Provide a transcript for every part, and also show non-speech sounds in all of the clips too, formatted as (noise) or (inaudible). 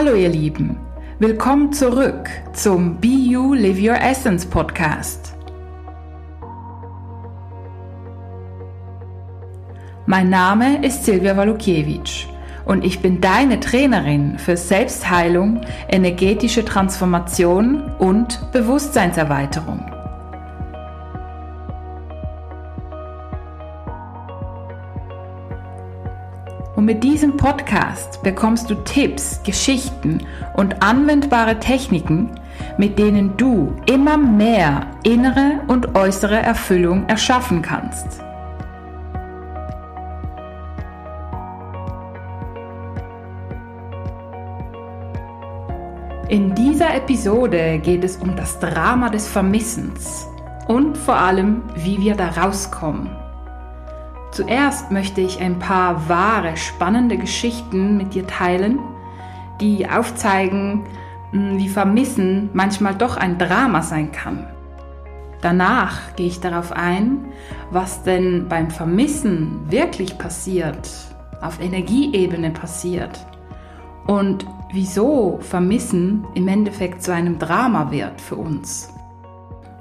Hallo ihr Lieben, willkommen zurück zum Be You Live Your Essence Podcast. Mein Name ist Silvia Walukiewicz und ich bin deine Trainerin für Selbstheilung, energetische Transformation und Bewusstseinserweiterung. Mit diesem Podcast bekommst du Tipps, Geschichten und anwendbare Techniken, mit denen du immer mehr innere und äußere Erfüllung erschaffen kannst. In dieser Episode geht es um das Drama des Vermissens und vor allem, wie wir da rauskommen. Zuerst möchte ich ein paar wahre, spannende Geschichten mit dir teilen, die aufzeigen, hm, wie Vermissen manchmal doch ein Drama sein kann. Danach gehe ich darauf ein, was denn beim Vermissen wirklich passiert, auf Energieebene passiert und wieso Vermissen im Endeffekt zu einem Drama wird für uns.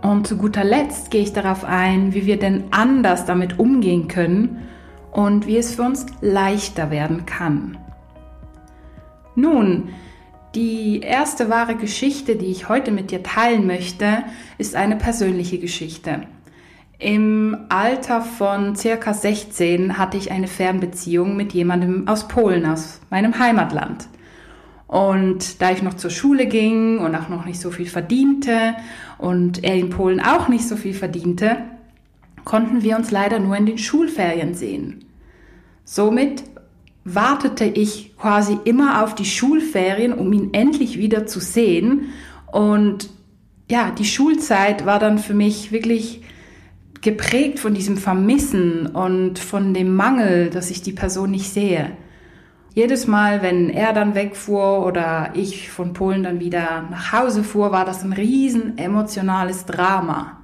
Und zu guter Letzt gehe ich darauf ein, wie wir denn anders damit umgehen können und wie es für uns leichter werden kann. Nun, die erste wahre Geschichte, die ich heute mit dir teilen möchte, ist eine persönliche Geschichte. Im Alter von circa 16 hatte ich eine Fernbeziehung mit jemandem aus Polen, aus meinem Heimatland. Und da ich noch zur Schule ging und auch noch nicht so viel verdiente und er in Polen auch nicht so viel verdiente, konnten wir uns leider nur in den Schulferien sehen. Somit wartete ich quasi immer auf die Schulferien, um ihn endlich wieder zu sehen. Und ja, die Schulzeit war dann für mich wirklich geprägt von diesem Vermissen und von dem Mangel, dass ich die Person nicht sehe jedes Mal, wenn er dann wegfuhr oder ich von Polen dann wieder nach Hause fuhr, war das ein riesen emotionales Drama.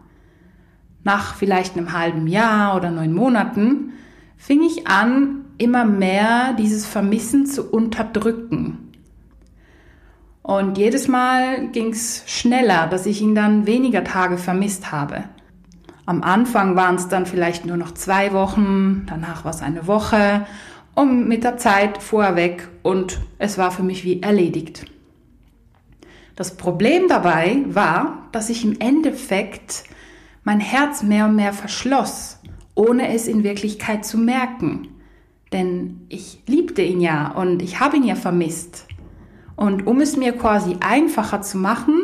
Nach vielleicht einem halben Jahr oder neun Monaten fing ich an, immer mehr dieses Vermissen zu unterdrücken. Und jedes Mal ging es schneller, dass ich ihn dann weniger Tage vermisst habe. Am Anfang waren es dann vielleicht nur noch zwei Wochen, danach war es eine Woche und mit der Zeit fuhr er weg und es war für mich wie erledigt. Das Problem dabei war, dass ich im Endeffekt mein Herz mehr und mehr verschloss, ohne es in Wirklichkeit zu merken. Denn ich liebte ihn ja und ich habe ihn ja vermisst. Und um es mir quasi einfacher zu machen,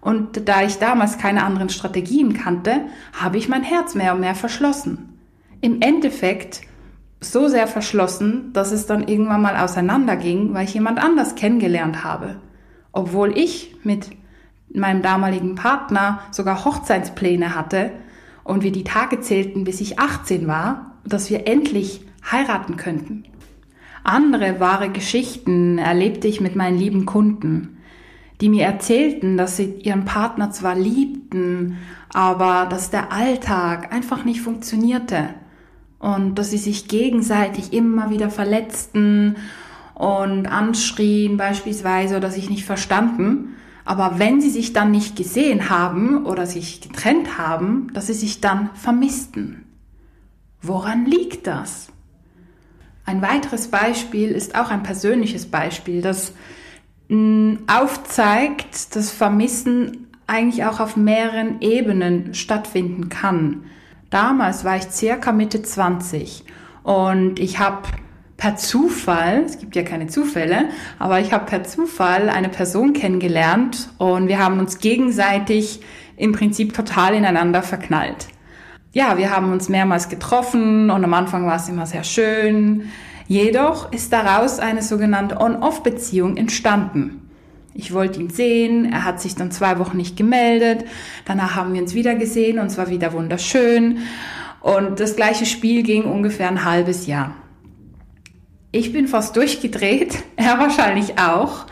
und da ich damals keine anderen Strategien kannte, habe ich mein Herz mehr und mehr verschlossen. Im Endeffekt so sehr verschlossen, dass es dann irgendwann mal auseinanderging, weil ich jemand anders kennengelernt habe. Obwohl ich mit meinem damaligen Partner sogar Hochzeitspläne hatte und wir die Tage zählten, bis ich 18 war, dass wir endlich heiraten könnten. Andere wahre Geschichten erlebte ich mit meinen lieben Kunden, die mir erzählten, dass sie ihren Partner zwar liebten, aber dass der Alltag einfach nicht funktionierte und dass sie sich gegenseitig immer wieder verletzten und anschrien beispielsweise oder sich nicht verstanden. Aber wenn sie sich dann nicht gesehen haben oder sich getrennt haben, dass sie sich dann vermissten. Woran liegt das? Ein weiteres Beispiel ist auch ein persönliches Beispiel, das mm, aufzeigt, dass Vermissen eigentlich auch auf mehreren Ebenen stattfinden kann. Damals war ich circa Mitte 20 und ich habe per Zufall, es gibt ja keine Zufälle, aber ich habe per Zufall eine Person kennengelernt und wir haben uns gegenseitig im Prinzip total ineinander verknallt. Ja, wir haben uns mehrmals getroffen und am Anfang war es immer sehr schön. Jedoch ist daraus eine sogenannte On-Off-Beziehung entstanden. Ich wollte ihn sehen, er hat sich dann zwei Wochen nicht gemeldet, danach haben wir uns wieder gesehen und es war wieder wunderschön und das gleiche Spiel ging ungefähr ein halbes Jahr. Ich bin fast durchgedreht, (laughs) er wahrscheinlich auch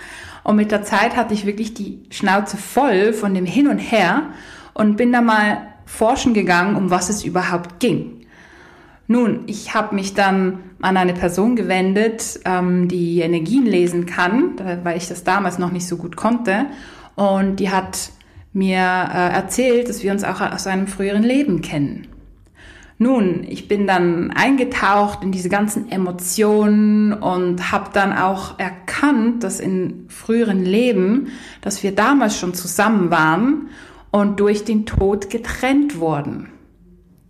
und mit der Zeit hatte ich wirklich die Schnauze voll von dem Hin und Her und bin da mal forschen gegangen, um was es überhaupt ging. Nun, ich habe mich dann an eine Person gewendet, ähm, die Energien lesen kann, weil ich das damals noch nicht so gut konnte. Und die hat mir äh, erzählt, dass wir uns auch aus einem früheren Leben kennen. Nun, ich bin dann eingetaucht in diese ganzen Emotionen und habe dann auch erkannt, dass in früheren Leben, dass wir damals schon zusammen waren und durch den Tod getrennt wurden.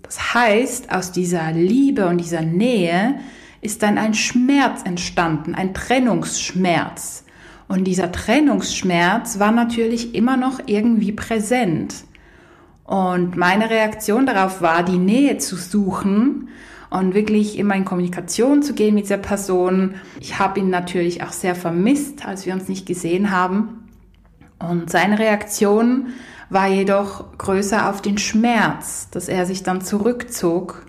Das heißt, aus dieser Liebe und dieser Nähe ist dann ein Schmerz entstanden, ein Trennungsschmerz. Und dieser Trennungsschmerz war natürlich immer noch irgendwie präsent. Und meine Reaktion darauf war, die Nähe zu suchen und wirklich immer in Kommunikation zu gehen mit dieser Person. Ich habe ihn natürlich auch sehr vermisst, als wir uns nicht gesehen haben. Und seine Reaktion war jedoch größer auf den Schmerz, dass er sich dann zurückzog,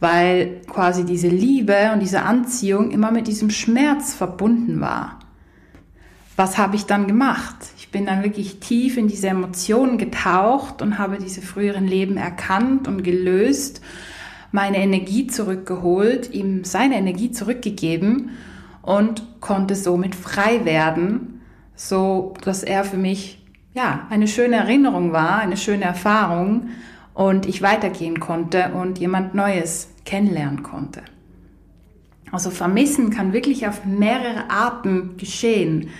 weil quasi diese Liebe und diese Anziehung immer mit diesem Schmerz verbunden war. Was habe ich dann gemacht? Ich bin dann wirklich tief in diese Emotionen getaucht und habe diese früheren Leben erkannt und gelöst, meine Energie zurückgeholt, ihm seine Energie zurückgegeben und konnte somit frei werden, so dass er für mich ja eine schöne Erinnerung war, eine schöne Erfahrung und ich weitergehen konnte und jemand Neues kennenlernen konnte. Also vermissen kann wirklich auf mehrere Arten geschehen.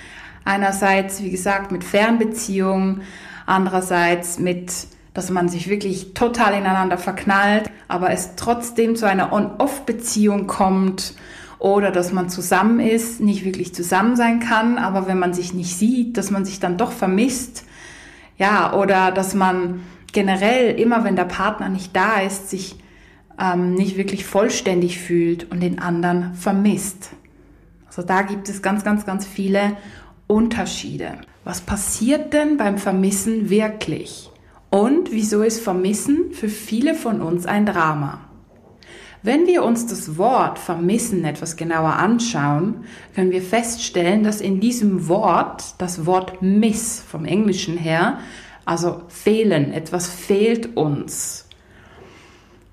Einerseits, wie gesagt, mit Fernbeziehungen, andererseits mit, dass man sich wirklich total ineinander verknallt, aber es trotzdem zu einer On-Off-Beziehung kommt oder dass man zusammen ist, nicht wirklich zusammen sein kann, aber wenn man sich nicht sieht, dass man sich dann doch vermisst. Ja, oder dass man generell immer, wenn der Partner nicht da ist, sich ähm, nicht wirklich vollständig fühlt und den anderen vermisst. Also da gibt es ganz, ganz, ganz viele Unterschiede. Was passiert denn beim Vermissen wirklich? Und wieso ist Vermissen für viele von uns ein Drama? Wenn wir uns das Wort Vermissen etwas genauer anschauen, können wir feststellen, dass in diesem Wort das Wort miss vom Englischen her, also fehlen, etwas fehlt uns.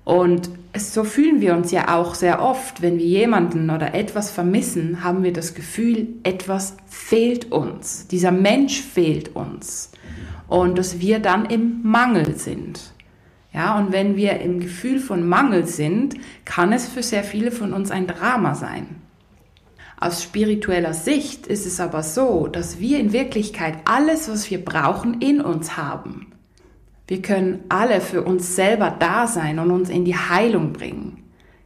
Und so fühlen wir uns ja auch sehr oft, wenn wir jemanden oder etwas vermissen, haben wir das Gefühl, etwas fehlt uns. Dieser Mensch fehlt uns. Und dass wir dann im Mangel sind. Ja, und wenn wir im Gefühl von Mangel sind, kann es für sehr viele von uns ein Drama sein. Aus spiritueller Sicht ist es aber so, dass wir in Wirklichkeit alles, was wir brauchen, in uns haben. Wir können alle für uns selber da sein und uns in die Heilung bringen.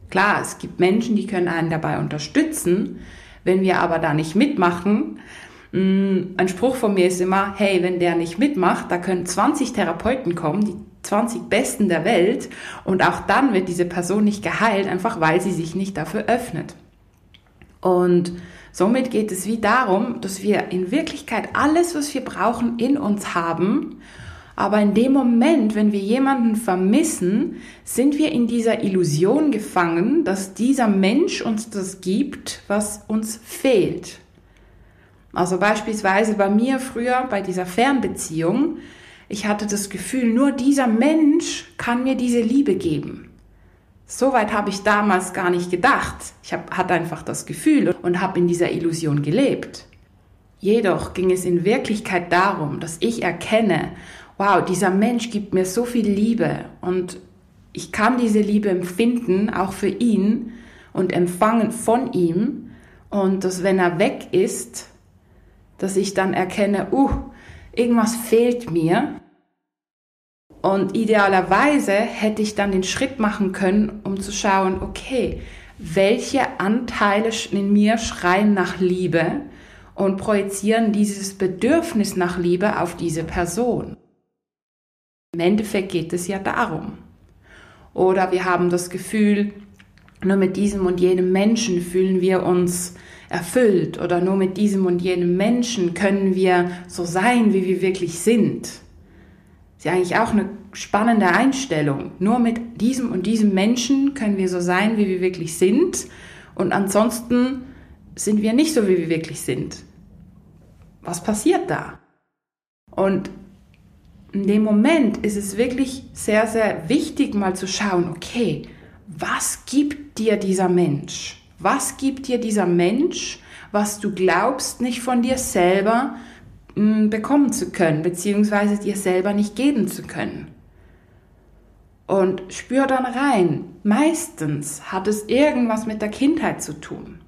Klar, es gibt Menschen, die können einen dabei unterstützen. Wenn wir aber da nicht mitmachen, mm, ein Spruch von mir ist immer, hey, wenn der nicht mitmacht, da können 20 Therapeuten kommen, die 20 Besten der Welt und auch dann wird diese Person nicht geheilt, einfach weil sie sich nicht dafür öffnet. Und somit geht es wie darum, dass wir in Wirklichkeit alles, was wir brauchen, in uns haben aber in dem Moment, wenn wir jemanden vermissen, sind wir in dieser Illusion gefangen, dass dieser Mensch uns das gibt, was uns fehlt. Also beispielsweise bei mir früher bei dieser Fernbeziehung, ich hatte das Gefühl, nur dieser Mensch kann mir diese Liebe geben. Soweit habe ich damals gar nicht gedacht. Ich hab, hatte einfach das Gefühl und habe in dieser Illusion gelebt. Jedoch ging es in Wirklichkeit darum, dass ich erkenne, wow, dieser Mensch gibt mir so viel Liebe und ich kann diese Liebe empfinden, auch für ihn und empfangen von ihm und dass wenn er weg ist, dass ich dann erkenne, uh, irgendwas fehlt mir. Und idealerweise hätte ich dann den Schritt machen können, um zu schauen, okay, welche Anteile in mir schreien nach Liebe und projizieren dieses Bedürfnis nach Liebe auf diese Person. Im Endeffekt geht es ja darum. Oder wir haben das Gefühl, nur mit diesem und jenem Menschen fühlen wir uns erfüllt oder nur mit diesem und jenem Menschen können wir so sein, wie wir wirklich sind. Ist ja eigentlich auch eine spannende Einstellung. Nur mit diesem und diesem Menschen können wir so sein, wie wir wirklich sind und ansonsten sind wir nicht so, wie wir wirklich sind. Was passiert da? Und in dem Moment ist es wirklich sehr, sehr wichtig, mal zu schauen, okay, was gibt dir dieser Mensch? Was gibt dir dieser Mensch, was du glaubst, nicht von dir selber bekommen zu können, beziehungsweise dir selber nicht geben zu können? Und spür dann rein. Meistens hat es irgendwas mit der Kindheit zu tun.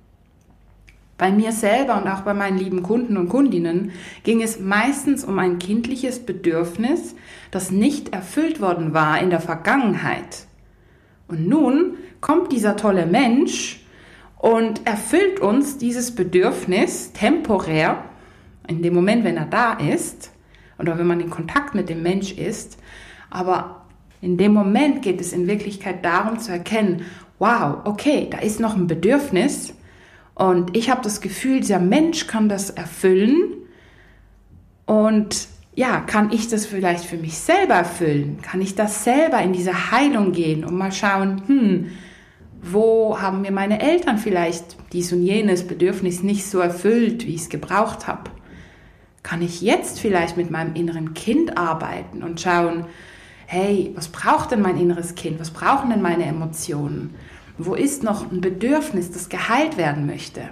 Bei mir selber und auch bei meinen lieben Kunden und Kundinnen ging es meistens um ein kindliches Bedürfnis, das nicht erfüllt worden war in der Vergangenheit. Und nun kommt dieser tolle Mensch und erfüllt uns dieses Bedürfnis temporär, in dem Moment, wenn er da ist, oder wenn man in Kontakt mit dem Mensch ist. Aber in dem Moment geht es in Wirklichkeit darum zu erkennen, wow, okay, da ist noch ein Bedürfnis, und ich habe das Gefühl, dieser Mensch kann das erfüllen. Und ja, kann ich das vielleicht für mich selber erfüllen? Kann ich das selber in diese Heilung gehen und mal schauen, hm, wo haben mir meine Eltern vielleicht dies und jenes Bedürfnis nicht so erfüllt, wie ich es gebraucht habe? Kann ich jetzt vielleicht mit meinem inneren Kind arbeiten und schauen, hey, was braucht denn mein inneres Kind? Was brauchen denn meine Emotionen? Wo ist noch ein Bedürfnis, das geheilt werden möchte?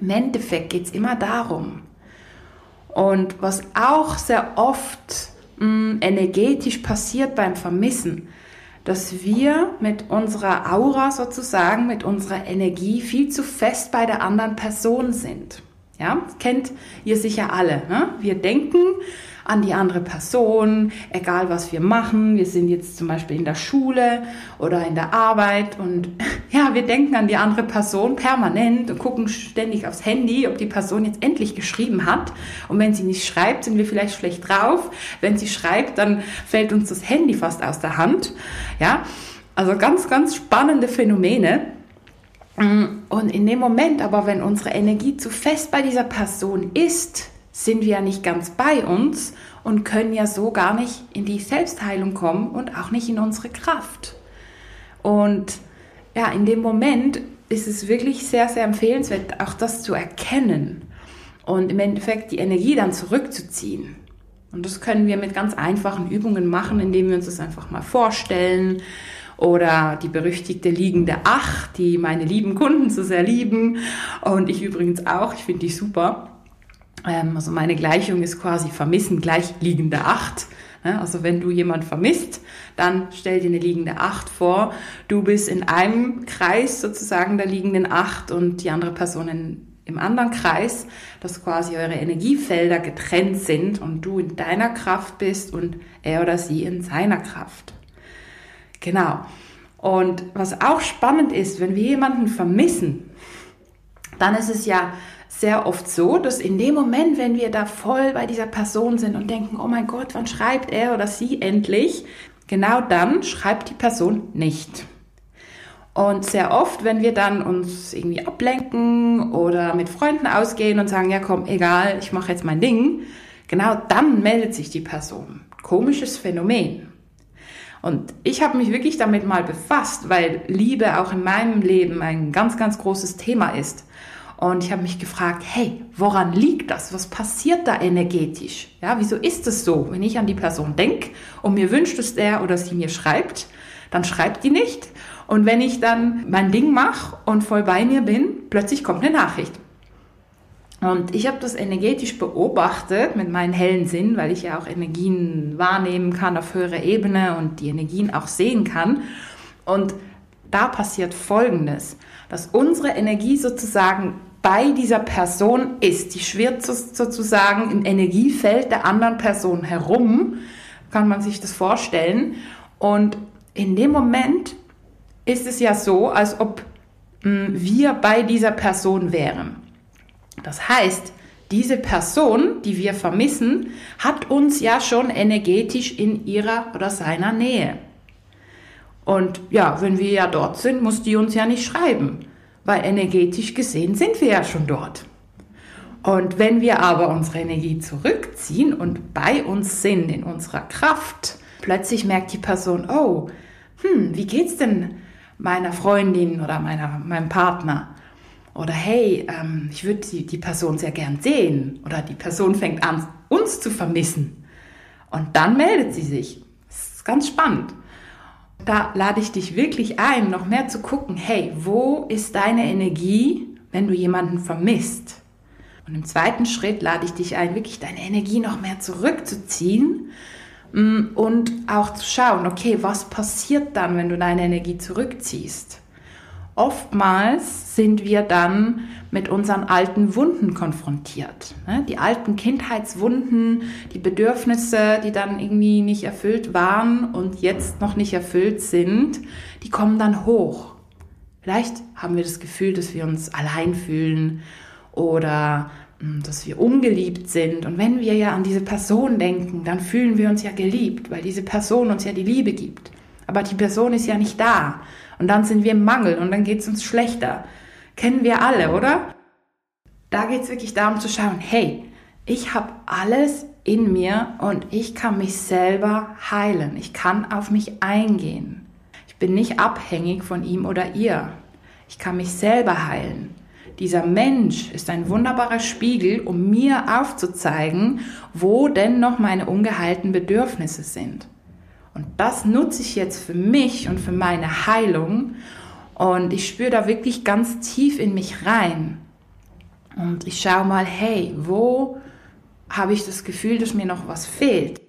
Im Endeffekt geht es immer darum. Und was auch sehr oft mh, mm, energetisch passiert beim Vermissen, dass wir mit unserer Aura sozusagen, mit unserer Energie viel zu fest bei der anderen Person sind. Ja, kennt ihr sicher alle. Ne? Wir denken, an die andere Person, egal was wir machen. Wir sind jetzt zum Beispiel in der Schule oder in der Arbeit und (laughs) ja, wir denken an die andere Person permanent und gucken ständig aufs Handy, ob die Person jetzt endlich geschrieben hat. Und wenn sie nicht schreibt, sind wir vielleicht schlecht drauf. Wenn sie schreibt, dann fällt uns das Handy fast aus der Hand. Ja, also ganz, ganz spannende Phänomene. Und in dem Moment aber, wenn unsere Energie zu fest bei dieser Person ist, sind wir ja nicht ganz bei uns und können ja so gar nicht in die Selbstheilung kommen und auch nicht in unsere Kraft. Und ja, in dem Moment ist es wirklich sehr, sehr empfehlenswert, auch das zu erkennen und im Endeffekt die Energie dann zurückzuziehen. Und das können wir mit ganz einfachen Übungen machen, indem wir uns das einfach mal vorstellen. Oder die berüchtigte liegende Ach, die meine lieben Kunden so sehr lieben. Und ich übrigens auch, ich finde die super. Ähm, also meine Gleichung ist quasi vermissen gleich liegende Acht. Also wenn du jemand vermisst, dann stell dir eine liegende Acht vor. Du bist in einem Kreis sozusagen der liegenden Acht und die andere Person in, im anderen Kreis, dass quasi eure Energiefelder getrennt sind und du in deiner Kraft bist und er oder sie in seiner Kraft. Genau. Und was auch spannend ist, wenn wir jemanden vermissen, dann ist es ja sehr oft so, dass in dem Moment, wenn wir da voll bei dieser Person sind und denken, oh mein Gott, wann schreibt er oder sie endlich, genau dann schreibt die Person nicht. Und sehr oft, wenn wir dann uns irgendwie ablenken oder mit Freunden ausgehen und sagen, ja komm, egal, ich mache jetzt mein Ding, genau dann meldet sich die Person. Komisches Phänomen. Und ich habe mich wirklich damit mal befasst, weil Liebe auch in meinem Leben ein ganz, ganz großes Thema ist. Und ich habe mich gefragt, hey, woran liegt das? Was passiert da energetisch? Ja, wieso ist es so? Wenn ich an die Person denke und mir wünscht, dass der oder sie mir schreibt, dann schreibt die nicht. Und wenn ich dann mein Ding mache und voll bei mir bin, plötzlich kommt eine Nachricht. Und ich habe das energetisch beobachtet mit meinen hellen Sinn, weil ich ja auch Energien wahrnehmen kann auf höherer Ebene und die Energien auch sehen kann. Und da passiert Folgendes, dass unsere Energie sozusagen bei dieser Person ist. Die schwirrt sozusagen im Energiefeld der anderen Person herum, kann man sich das vorstellen. Und in dem Moment ist es ja so, als ob hm, wir bei dieser Person wären. Das heißt, diese Person, die wir vermissen, hat uns ja schon energetisch in ihrer oder seiner Nähe. Und ja, wenn wir ja dort sind, muss die uns ja nicht schreiben weil energetisch gesehen sind wir ja schon dort. Und wenn wir aber unsere Energie zurückziehen und bei uns sind, in unserer Kraft, plötzlich merkt die Person, oh, hm, wie geht's denn meiner Freundin oder meiner, meinem Partner? Oder hey, ähm, ich würde die, die Person sehr gern sehen. Oder die Person fängt an, uns zu vermissen. Und dann meldet sie sich. Das ist ganz spannend. Da lade ich dich wirklich ein, noch mehr zu gucken, hey, wo ist deine Energie, wenn du jemanden vermisst? Und im zweiten Schritt lade ich dich ein, wirklich deine Energie noch mehr zurückzuziehen mm, und auch zu schauen, okay, was passiert dann, wenn du deine Energie zurückziehst? Oftmals sind wir dann mit unseren alten Wunden konfrontiert. Ne? Die alten Kindheitswunden, die Bedürfnisse, die dann irgendwie nicht erfüllt waren und jetzt noch nicht erfüllt sind, die kommen dann hoch. Vielleicht haben wir das Gefühl, dass wir uns allein fühlen oder hm, dass wir ungeliebt sind. Und wenn wir ja an diese Person denken, dann fühlen wir uns ja geliebt, weil diese Person uns ja die Liebe gibt. Aber die Person ist ja nicht da. Und dann sind wir im Mangel und dann geht es uns schlechter. Kennen wir alle, oder? Da geht es wirklich darum zu schauen, hey, ich habe alles in mir und ich kann mich selber heilen. Ich kann auf mich eingehen. Ich bin nicht abhängig von ihm oder ihr. Ich kann mich selber heilen. Dieser Mensch ist ein wunderbarer Spiegel, um mir aufzuzeigen, wo denn noch meine ungeheilten Bedürfnisse sind. Und das nutze ich jetzt für mich und für meine Heilung und ich spüre da wirklich ganz tief in mich rein. Und ich schaue mal, hey, wo habe ich das Gefühl, dass mir noch was fehlt?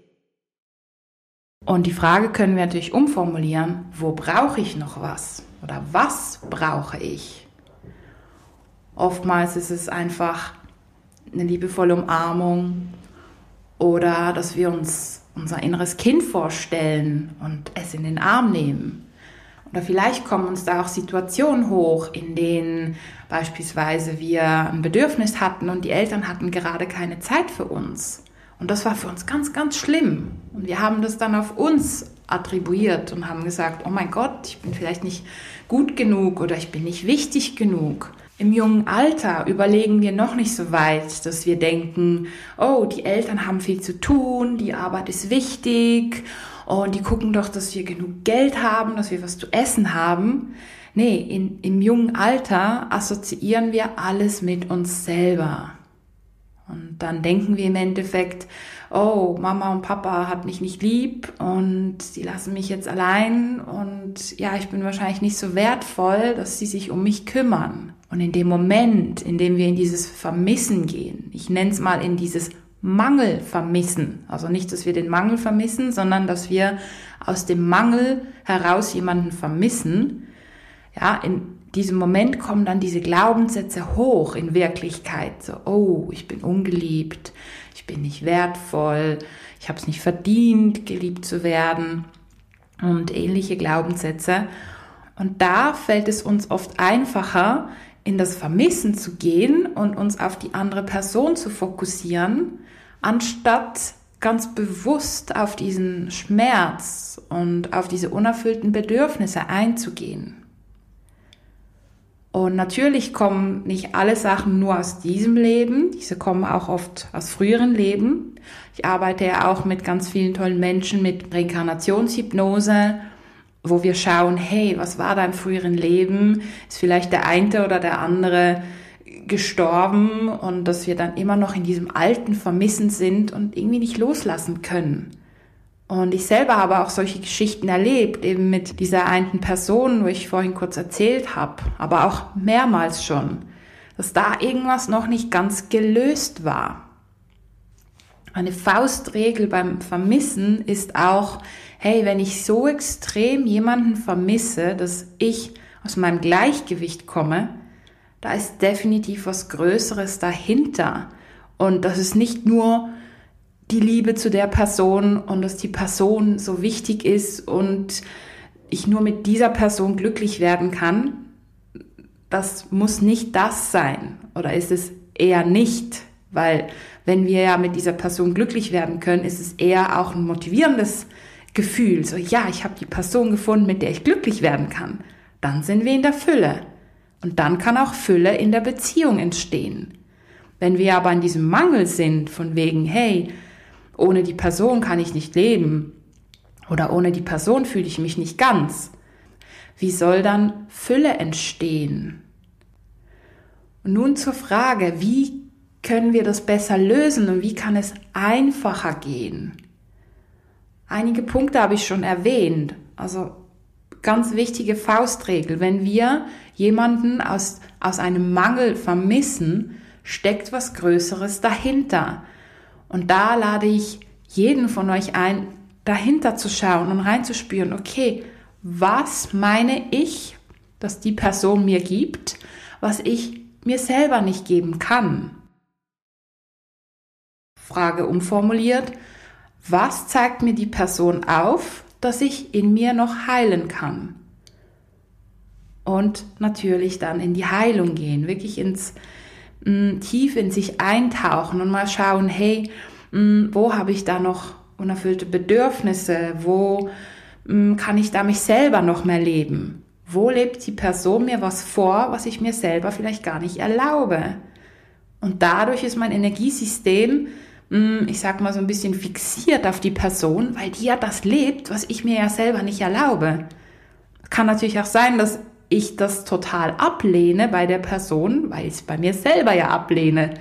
Und die Frage können wir natürlich umformulieren, wo brauche ich noch was? Oder was brauche ich? Oftmals ist es einfach eine liebevolle Umarmung oder dass wir uns unser inneres Kind vorstellen und es in den Arm nehmen. Oder vielleicht kommen uns da auch Situationen hoch, in denen beispielsweise wir ein Bedürfnis hatten und die Eltern hatten gerade keine Zeit für uns. Und das war für uns ganz, ganz schlimm. Und wir haben das dann auf uns attribuiert und haben gesagt, oh mein Gott, ich bin vielleicht nicht gut genug oder ich bin nicht wichtig genug. Im jungen Alter überlegen wir noch nicht so weit, dass wir denken, oh, die Eltern haben viel zu tun, die Arbeit ist wichtig und die gucken doch, dass wir genug Geld haben, dass wir was zu essen haben. Nee, in, im jungen Alter assoziieren wir alles mit uns selber. Und dann denken wir im Endeffekt, oh, Mama und Papa hat mich nicht lieb und sie lassen mich jetzt allein und ja, ich bin wahrscheinlich nicht so wertvoll, dass sie sich um mich kümmern. Und in dem Moment, in dem wir in dieses Vermissen gehen, ich nenne es mal in dieses Mangel vermissen. Also nicht, dass wir den Mangel vermissen, sondern dass wir aus dem Mangel heraus jemanden vermissen. Ja, in diesem Moment kommen dann diese Glaubenssätze hoch in Wirklichkeit. So, oh, ich bin ungeliebt, ich bin nicht wertvoll, ich habe es nicht verdient, geliebt zu werden und ähnliche Glaubenssätze. Und da fällt es uns oft einfacher, in das Vermissen zu gehen und uns auf die andere Person zu fokussieren, anstatt ganz bewusst auf diesen Schmerz und auf diese unerfüllten Bedürfnisse einzugehen. Und natürlich kommen nicht alle Sachen nur aus diesem Leben, diese kommen auch oft aus früheren Leben. Ich arbeite ja auch mit ganz vielen tollen Menschen mit Reinkarnationshypnose, wo wir schauen, hey, was war da im früheren Leben? Ist vielleicht der eine oder der andere gestorben und dass wir dann immer noch in diesem alten Vermissen sind und irgendwie nicht loslassen können. Und ich selber habe auch solche Geschichten erlebt, eben mit dieser einen Person, wo ich vorhin kurz erzählt habe, aber auch mehrmals schon, dass da irgendwas noch nicht ganz gelöst war. Eine Faustregel beim Vermissen ist auch, hey, wenn ich so extrem jemanden vermisse, dass ich aus meinem Gleichgewicht komme, da ist definitiv was Größeres dahinter. Und das ist nicht nur die Liebe zu der Person und dass die Person so wichtig ist und ich nur mit dieser Person glücklich werden kann. Das muss nicht das sein oder ist es eher nicht, weil wenn wir ja mit dieser Person glücklich werden können, ist es eher auch ein motivierendes Gefühl. So, ja, ich habe die Person gefunden, mit der ich glücklich werden kann. Dann sind wir in der Fülle. Und dann kann auch Fülle in der Beziehung entstehen. Wenn wir aber in diesem Mangel sind, von wegen, hey, ohne die Person kann ich nicht leben oder ohne die Person fühle ich mich nicht ganz, wie soll dann Fülle entstehen? Und nun zur Frage, wie können wir das besser lösen und wie kann es einfacher gehen? Einige Punkte habe ich schon erwähnt. Also ganz wichtige Faustregel. Wenn wir jemanden aus, aus einem Mangel vermissen, steckt was Größeres dahinter. Und da lade ich jeden von euch ein, dahinter zu schauen und reinzuspüren, okay, was meine ich, dass die Person mir gibt, was ich mir selber nicht geben kann? Frage umformuliert, was zeigt mir die Person auf, dass ich in mir noch heilen kann? Und natürlich dann in die Heilung gehen, wirklich ins mh, mm, tief in sich eintauchen und mal schauen, hey, mh, mm, wo habe ich da noch unerfüllte Bedürfnisse? Wo mh, mm, kann ich da mich selber noch mehr leben? Wo lebt die Person mir was vor, was ich mir selber vielleicht gar nicht erlaube? Und dadurch ist mein Energiesystem, ich sag mal so ein bisschen fixiert auf die Person, weil die ja das lebt, was ich mir ja selber nicht erlaube. Kann natürlich auch sein, dass ich das total ablehne bei der Person, weil ich es bei mir selber ja ablehne.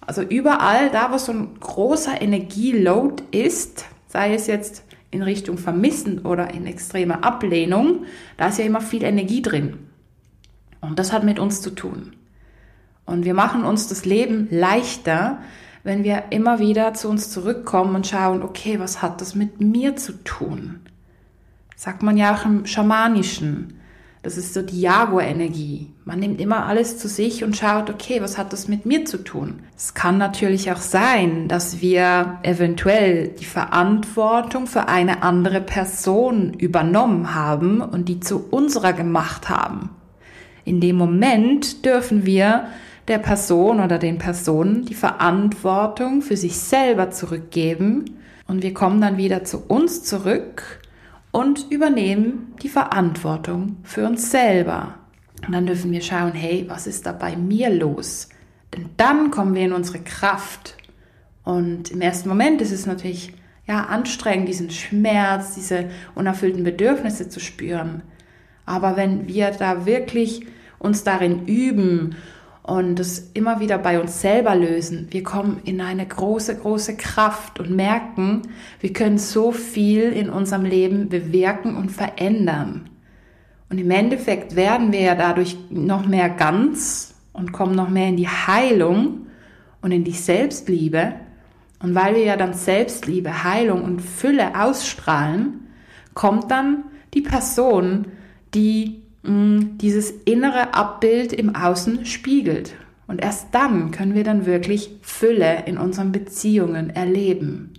Also überall da, wo so ein großer Energieload ist, sei es jetzt in Richtung Vermissen oder in extremer Ablehnung, da ist ja immer viel Energie drin. Und das hat mit uns zu tun. Und wir machen uns das Leben leichter, wenn wir immer wieder zu uns zurückkommen und schauen, okay, was hat das mit mir zu tun? Sagt man ja auch im Schamanischen. Das ist so die Jaguar-Energie. Man nimmt immer alles zu sich und schaut, okay, was hat das mit mir zu tun? Es kann natürlich auch sein, dass wir eventuell die Verantwortung für eine andere Person übernommen haben und die zu unserer gemacht haben. In dem Moment dürfen wir der Person oder den Personen die Verantwortung für sich selber zurückgeben und wir kommen dann wieder zu uns zurück und übernehmen die Verantwortung für uns selber. Und dann dürfen wir schauen, hey, was ist da bei mir los? Denn dann kommen wir in unsere Kraft. Und im ersten Moment ist es natürlich ja anstrengend, diesen Schmerz, diese unerfüllten Bedürfnisse zu spüren. Aber wenn wir da wirklich uns darin üben und es immer wieder bei uns selber lösen. Wir kommen in eine große, große Kraft und merken, wir können so viel in unserem Leben bewirken und verändern. Und im Endeffekt werden wir ja dadurch noch mehr ganz und kommen noch mehr in die Heilung und in die Selbstliebe. Und weil wir ja dann Selbstliebe, Heilung und Fülle ausstrahlen, kommt dann die Person, die dieses innere Abbild im Außen spiegelt. Und erst dann können wir dann wirklich Fülle in unseren Beziehungen erleben.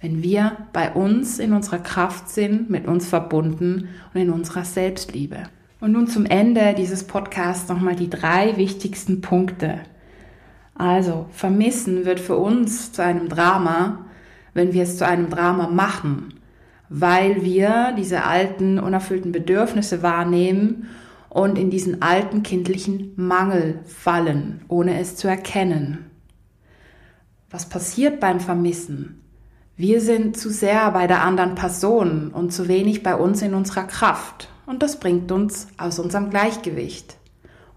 Wenn wir bei uns in unserer Kraft sind, mit uns verbunden und in unserer Selbstliebe. Und nun zum Ende dieses Podcasts nochmal die drei wichtigsten Punkte. Also, vermissen wird für uns zu einem Drama, wenn wir es zu einem Drama machen weil wir diese alten, unerfüllten Bedürfnisse wahrnehmen und in diesen alten kindlichen Mangel fallen, ohne es zu erkennen. Was passiert beim Vermissen? Wir sind zu sehr bei der anderen Person und zu wenig bei uns in unserer Kraft. Und das bringt uns aus unserem Gleichgewicht.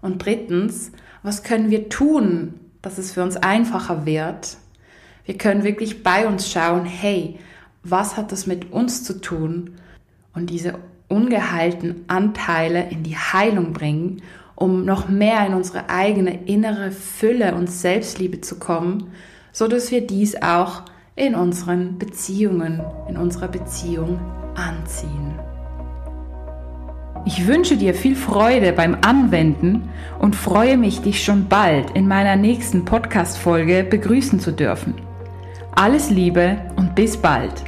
Und drittens, was können wir tun, dass es für uns einfacher wird? Wir können wirklich bei uns schauen, hey, was hat das mit uns zu tun und diese ungeheilten Anteile in die Heilung bringen, um noch mehr in unsere eigene innere Fülle und Selbstliebe zu kommen, so dass wir dies auch in unseren Beziehungen, in unserer Beziehung anziehen. Ich wünsche dir viel Freude beim Anwenden und freue mich, dich schon bald in meiner nächsten Podcast-Folge begrüßen zu dürfen. Alles Liebe und bis bald.